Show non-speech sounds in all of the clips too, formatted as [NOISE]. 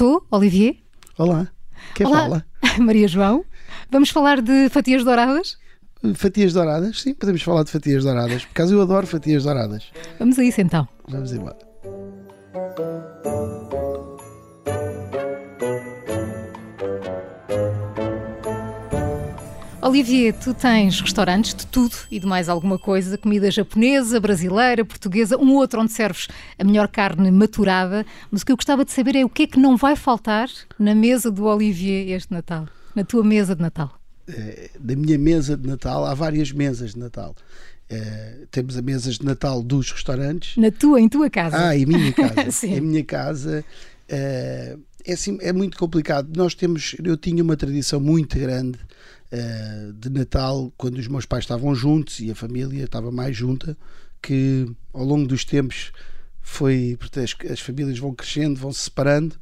Estou, Olivier? Olá. Quem Olá. fala? [LAUGHS] Maria João. Vamos falar de fatias douradas? Fatias douradas? Sim, podemos falar de fatias douradas. Por acaso eu adoro fatias douradas. Vamos a isso então. Vamos embora. Olivier, tu tens restaurantes de tudo e de mais alguma coisa, comida japonesa, brasileira, portuguesa, um outro onde serves a melhor carne maturada, mas o que eu gostava de saber é o que é que não vai faltar na mesa do Olivier este Natal, na tua mesa de Natal. Eh, Da minha mesa de Natal, há várias mesas de Natal. Eh, temos a mesa de Natal dos restaurantes. Na tua, em tua casa. Ah, em minha [LAUGHS] casa. Sim. em minha casa eh, é, assim, é muito complicado. Nós temos, eu tinha uma tradição muito grande eh, de Natal quando os meus pais estavam juntos e a família estava mais junta, que ao longo dos tempos foi, as, as famílias vão crescendo, vão se separando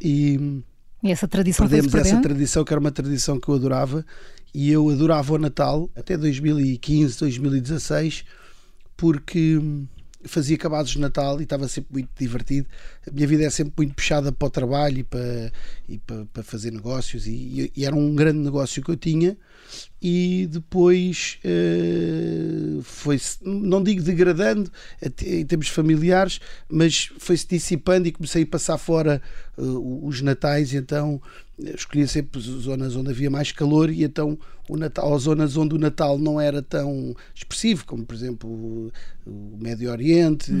e E essa tradição perdemos essa tradição que era uma tradição que eu adorava e eu adorava o Natal até 2015, 2016 porque fazia acabados de Natal e estava sempre muito divertido. A minha vida é sempre muito puxada para o trabalho e para, e para, para fazer negócios e, e era um grande negócio que eu tinha. E depois eh, foi-se, não digo degradando em termos familiares, mas foi-se dissipando e comecei a passar fora eh, os natais, então escolhia sempre zonas onde havia mais calor e então o Natal, ou zonas onde o Natal não era tão expressivo, como por exemplo o, Médio Oriente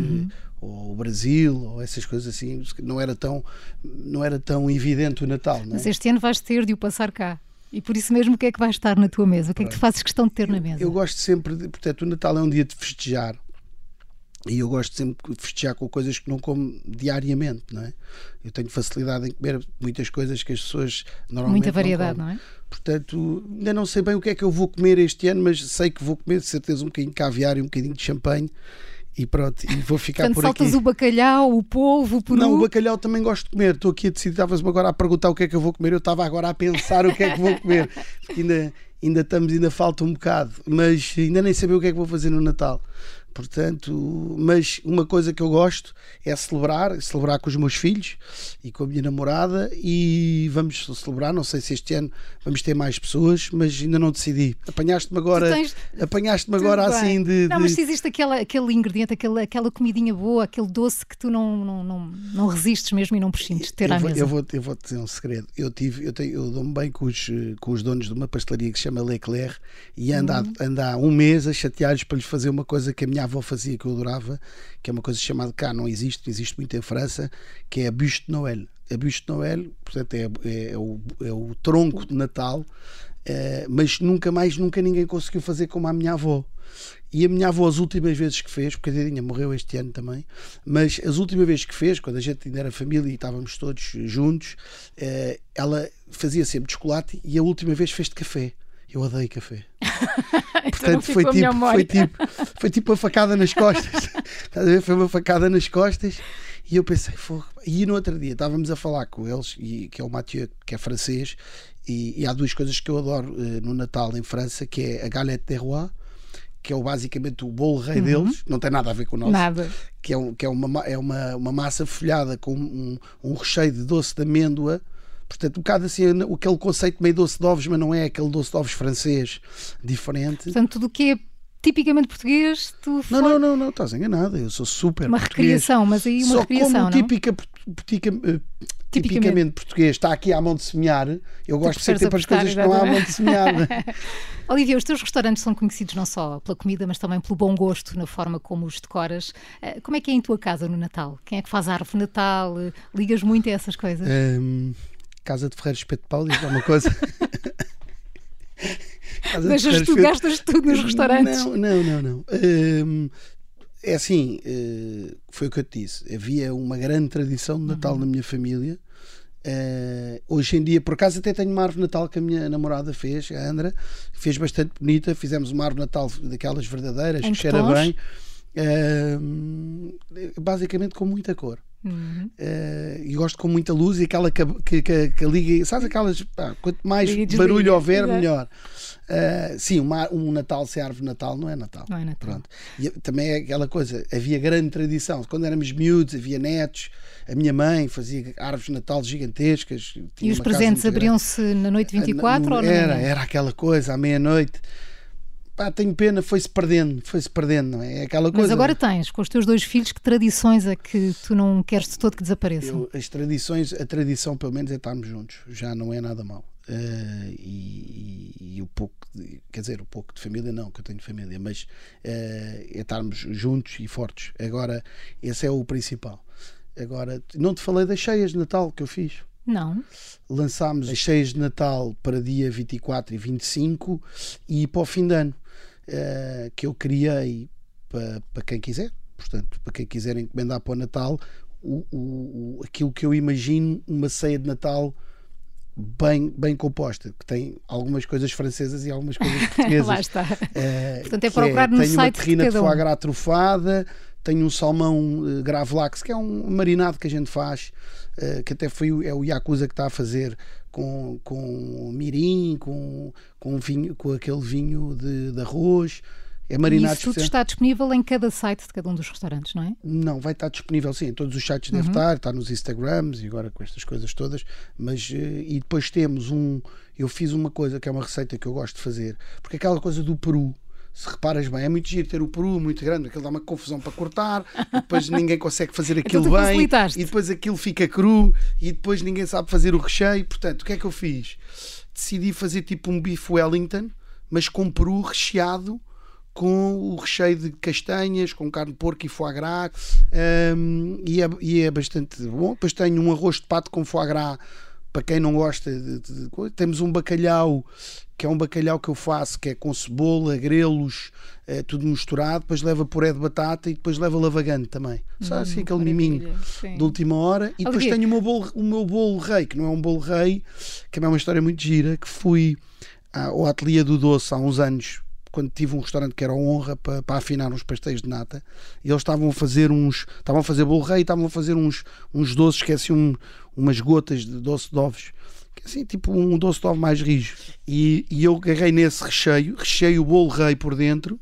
ou o Brasil ou essas coisas assim, não era tão, não era tão evidente o Natal. É? Mas este ano vais ter de o passar cá. E por isso mesmo, o que é que vai estar na tua mesa? O que é que tu fazes questão de ter na mesa? Eu gosto sempre, de, portanto, o Natal é um dia de festejar. E eu gosto sempre de festejar com coisas que não como diariamente, não é? Eu tenho facilidade em comer muitas coisas que as pessoas normalmente Muita variedade, não, não, é? Portanto, ainda não sei bem o que é que eu vou comer este ano, mas sei que vou comer de certeza um bocadinho de caviar e um bocadinho de champanhe e pronto, e vou ficar Portanto, por saltas aqui. o bacalhau, o polvo, o peru. Não, o bacalhau também gosto de comer. Estou aqui a decidir, estavas-me agora a perguntar o que é que eu vou comer. Eu estava agora a pensar o que é que vou comer. Porque ainda, ainda estamos, ainda falta um bocado. Mas ainda nem saber o que é que vou fazer no Natal. Portanto, mas uma coisa que eu gosto é celebrar, celebrar com os meus filhos e com a minha namorada e vamos celebrar, não sei se este ano vamos ter mais pessoas, mas ainda não decidi. Apanhaste-me agora, tens- apanhaste-me agora bem. assim de, Não, de- mas se existe aquela, aquele ingrediente, aquela, aquela comidinha boa, aquele doce que tu não, não, não, não resistes mesmo e não prescindes de ter eu à vou, mesa. Eu vou, eu vou te dizer um segredo. Eu, tive, eu, tenho, eu dou-me bem com os, com os donos de uma pastelaria que se chama Leclerc e ando, Uhum. há, ando há um mês a chatear-lhes para lhes fazer uma coisa que a minha avó fazia que eu adorava, que é uma coisa chamada cá, não existe, existe muito em França, que é a Buste de Noël. A Buste de Noël, portanto, é, é, é o, é o tronco de Natal, eh, mas nunca mais, nunca ninguém conseguiu fazer como a minha avó. E a minha avó, as últimas vezes que fez, porque a Dedinha morreu este ano também, mas as últimas vezes que fez, quando a gente ainda era família e estávamos todos juntos, eh, ela fazia sempre de chocolate e a última vez fez de café. Eu odeio café. [LAUGHS] Então Portanto, foi a minha tipo, foi, tipo, foi tipo uma facada nas costas. [LAUGHS] Estás a ver? Foi uma facada nas costas. E eu pensei, fogo. E no outro dia estávamos a falar com eles, e, que é o Mathieu, que é francês, e, e há duas coisas que eu adoro eh, no Natal em França, que é a galette des rois, que é o, basicamente o bolo rei deles, não tem nada a ver com o nosso, Nada. que é, um, que é, uma, ma- é uma, uma massa folhada com um, um recheio de doce de amêndoa. Portanto, um bocado assim, aquele conceito meio doce de ovos, mas não é aquele doce de ovos francês diferente. Portanto, tudo o que é tipicamente português, tu Não, não, não, não, estás enganada. Eu sou super uma recriação, mas aí uma Só recriação, como típica, eh, tipicamente português está aqui à mão de semear, eu gosto de ser preferes tempo as coisas que não há à mão de semear. né? [LAUGHS] Olivia, os teus restaurantes são conhecidos não só pela comida, mas também pelo bom gosto na forma como os decoras. Eh, Como é que é em tua casa no Natal? Quem é que faz a árvore Natal? Eh, Ligas muito a essas coisas? Casa de Ferreiro Espeto de Pau, diz alguma coisa? [LAUGHS] Ferreiro tu, Espeto- gastas tudo nos restaurantes. Não, não, não, não. Hum, é assim, eh, foi o que eu te disse. Havia uma grande tradição de Natal Uhum. na minha família. Eh, hoje em dia, por acaso, até tenho uma árvore Natal que a minha namorada fez, a Andra, fez bastante bonita. Fizemos uma árvore Natal daquelas verdadeiras, Em que que cheira tons? bem. Hum, basicamente com muita cor. Uhum. Uh, e gosto com muita luz e aquela que, que, que, que liga, sabes aquelas, pá, quanto mais liga, barulho houver, melhor. Uh, sim, uma, um Natal sem árvore Natal não é Natal. Não é Natal. Pronto. E também é aquela coisa, havia grande tradição. Quando éramos miúdos, havia netos, a minha mãe fazia árvores de Natal gigantescas. E os presentes abriam-se na noite 24 uh, ou era, era aquela coisa, à meia-noite pá, tenho pena, foi-se perdendo, foi-se perdendo, não é? é aquela coisa. Mas agora tens, com os teus dois filhos, que tradições é que tu não queres de todo que desapareçam? Eu, as tradições, a tradição pelo menos é estarmos juntos, já não é nada mal. Uh, e, e, e, o pouco, de, quer dizer, o pouco de família não, que eu tenho família, mas uh, é estarmos juntos e fortes. Agora, esse é o principal. Agora, não te falei das cheias de Natal que eu fiz. Não. Lançámos as cheias de Natal para dia 24 e 25 e para o fim de ano. Uh, que eu criei para, para quem quiser, portanto, para quem quiser encomendar para o Natal, o, o, aquilo que eu imagino uma ceia de Natal bem, bem composta, que tem algumas coisas francesas e algumas coisas portuguesas. [LAUGHS] Lá está. Uh, Portanto, é procurar é, no tenho site uma terrina de, de foie gras trufada, tenho um salmão uh, gravlax, que é um marinado que a gente faz, uh, que até foi é o Yakuza que está a fazer com, com mirim, com, com, vinho, com aquele vinho de, de arroz. É marinado e isso tudo está disponível em cada site de cada um dos restaurantes, não é? Não, vai estar disponível sim, em todos os sites uhum. deve estar, está nos Instagrams e agora com estas coisas todas, mas eh, e depois temos um, eu fiz uma coisa que é uma receita que eu gosto de fazer, porque aquela coisa do Peru, se reparas bem, é muito giro ter o peru muito grande, aquilo dá uma confusão para cortar, depois [LAUGHS] ninguém consegue fazer então aquilo bem, e depois aquilo fica cru, e depois ninguém sabe fazer o recheio. Portanto, o que é que eu fiz? Decidi fazer tipo um bife Wellington, mas com peru recheado com o recheio de castanhas, com carne de porco e foie gras, um, e, é, e é bastante bom. Depois tenho um arroz de pato com foie gras para quem não gosta de, de, de, temos um bacalhau que é um bacalhau que eu faço que é com cebola, grelos é, tudo misturado, depois leva puré de batata e depois leva lavagante também só hum, assim aquele miminho sim. de última hora e depois tenho o meu, bolo, o meu bolo rei, que não é um bolo rei que é uma história muito gira, que fui ao ateliê do doce há uns anos quando tive um restaurante que era honra para, para afinar uns pastéis de nata e eles estavam a fazer uns estavam a fazer bolo rei estavam a fazer uns, uns doces que é assim um, umas gotas de doce de ovos que é assim tipo um doce de ovo mais rijo. E, e eu agarrei nesse recheio recheei o bolo rei por dentro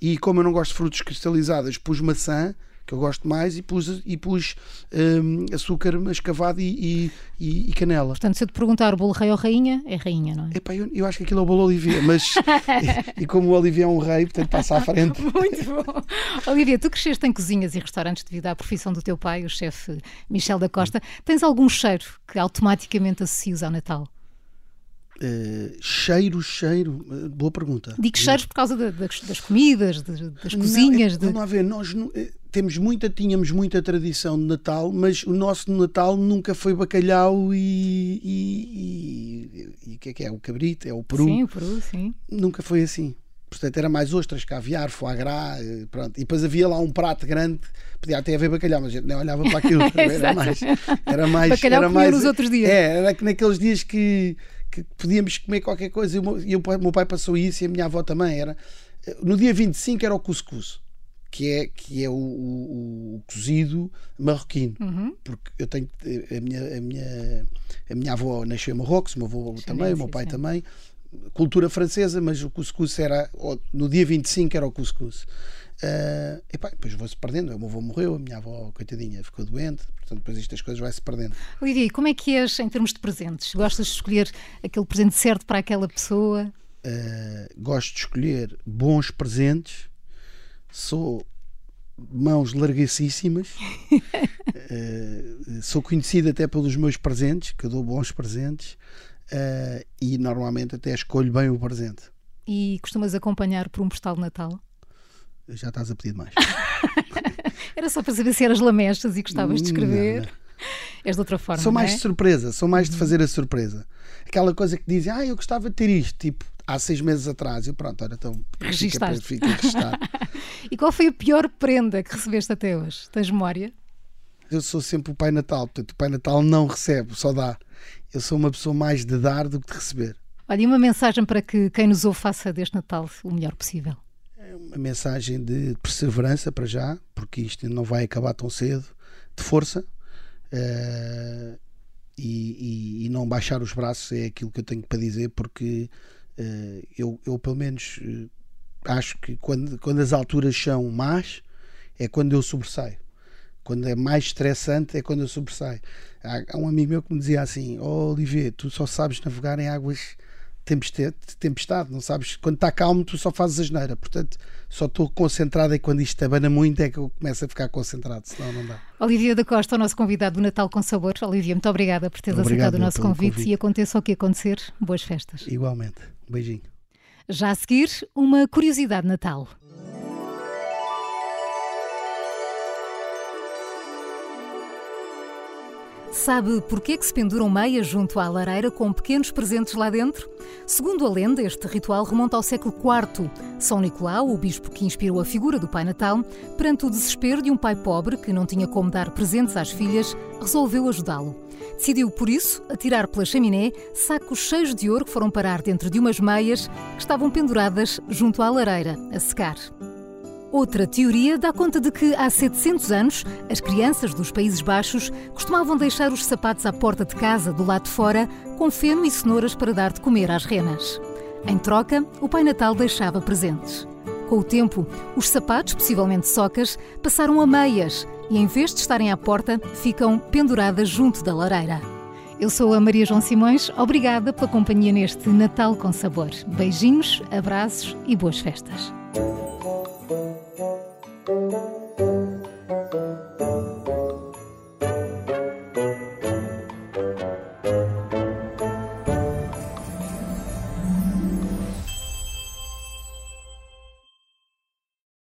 e como eu não gosto de frutos cristalizados pus maçã que eu gosto mais, e pus, e pus um, açúcar mascavado e, e, e, canela. Portanto, se eu te perguntar o bolo rei ou rainha, é rainha, não é? Epá, eu, eu acho que aquilo é o bolo Olivier, mas [LAUGHS] e, e, como o Olivier é um rei, portanto passa à frente. [LAUGHS] Muito bom. Olivia, tu cresceste em cozinhas e restaurantes devido à profissão do teu pai, o chefe Michel da Costa. Tens algum cheiro que automaticamente associas ao Natal? Uh, cheiro, cheiro, uh, boa pergunta. Digo cheiros por causa de, de, das comidas, de, das cozinhas. Não, é, Vamos lá ver, nós uh, temos muita, tínhamos muita tradição de Natal, mas o nosso Natal nunca foi bacalhau e o que é que é? O cabrito, é o peru. Sim, o peru, sim. Nunca foi assim. Portanto, era mais ostras, caviar, foie gras, pronto. E depois havia lá um prato grande, podia até haver bacalhau, mas a gente nem olhava para aquilo. [LAUGHS] era mais. Era mais. Bacalhau era mais, nos outros dias. É, era que naqueles dias que que podíamos comer qualquer coisa. E o meu, e o meu pai passou isso e a minha avó também. Era, no dia 25 era o cuscuz, que é, que é o, o, o cozido marroquino. Uhum. Porque eu tenho a minha, a minha, a minha avó nasceu em Marrocos, o meu avô também, o meu pai sim. também. Cultura francesa, mas o cuscuz era no dia 25 era o cuscuz. Uh, e pá, depois vou-se perdendo. O meu avô morreu, a minha avó, coitadinha, ficou doente, portanto, depois estas coisas vai-se perdendo. Olivia, como é que és em termos de presentes? Gostas de escolher aquele presente certo para aquela pessoa? Uh, gosto de escolher bons presentes, sou mãos larguíssimas, uh, [LAUGHS] sou conhecido até pelos meus presentes, que eu dou bons presentes, e normalmente até escolho bem o presente. E costumas acompanhar por um postal de Natal? Já estás a pedir mais. [LAUGHS] Era só para saber se eras lamechas e gostavas de escrever. Não, não. És de outra forma. Sou mais é? de surpresa, sou mais de uhum. fazer a surpresa. Aquela coisa que dizem, ah, eu gostava de ter isto, tipo, há seis meses atrás. Eu, pronto, olha, então fica, fica registado. [LAUGHS] e qual foi a pior prenda que recebeste até hoje? Tens memória? Eu sou sempre o Pai Natal, portanto, o Pai Natal não recebe, só dá. Eu sou uma pessoa mais de dar do que de receber. Olha, e uma mensagem para que quem nos ouve faça deste Natal o melhor possível uma mensagem de perseverança para já, porque isto não vai acabar tão cedo. de força uh, e, e, e, não baixar os braços é aquilo que eu tenho para dizer, porque uh, eu, eu, pelo menos, acho que quando, quando as alturas são más, é quando eu sobressaio. Quando é mais estressante é quando eu sobressaio. Há, há um amigo meu que me dizia assim: Oh Olivier, tu só sabes navegar em águas tempestade, tempestade, não sabes? Quando está calmo, tu só fazes asneira. Portanto, só estou concentrado e quando isto abana muito é que eu começo a ficar concentrado, senão não dá. Olivia da Costa, o nosso convidado do Natal com Sabor. Olivia, muito obrigada por teres Obrigado aceitado o nosso convite. convite. E aconteça o que acontecer, boas festas. Igualmente. Um beijinho. Já a seguir, uma curiosidade Natal. Sabe porquê que se penduram meias junto à lareira com pequenos presentes lá dentro? Segundo a lenda, este ritual remonta ao século IV. São Nicolau, o bispo que inspirou a figura do Pai Natal, perante o desespero de um pai pobre que não tinha como dar presentes às filhas, resolveu ajudá-lo. Decidiu, por isso, atirar pela chaminé sacos cheios de ouro que foram parar dentro de umas meias que estavam penduradas junto à lareira, a secar. Outra teoria dá conta de que há 700 anos as crianças dos Países Baixos costumavam deixar os sapatos à porta de casa, do lado de fora, com feno e cenouras para dar de comer às renas. Em troca, o Pai Natal deixava presentes. Com o tempo, os sapatos, possivelmente socas, passaram a meias e, em vez de estarem à porta, ficam penduradas junto da lareira. Eu sou a Maria João Simões, obrigada pela companhia neste Natal com Sabor. Beijinhos, abraços e boas festas. Thank you.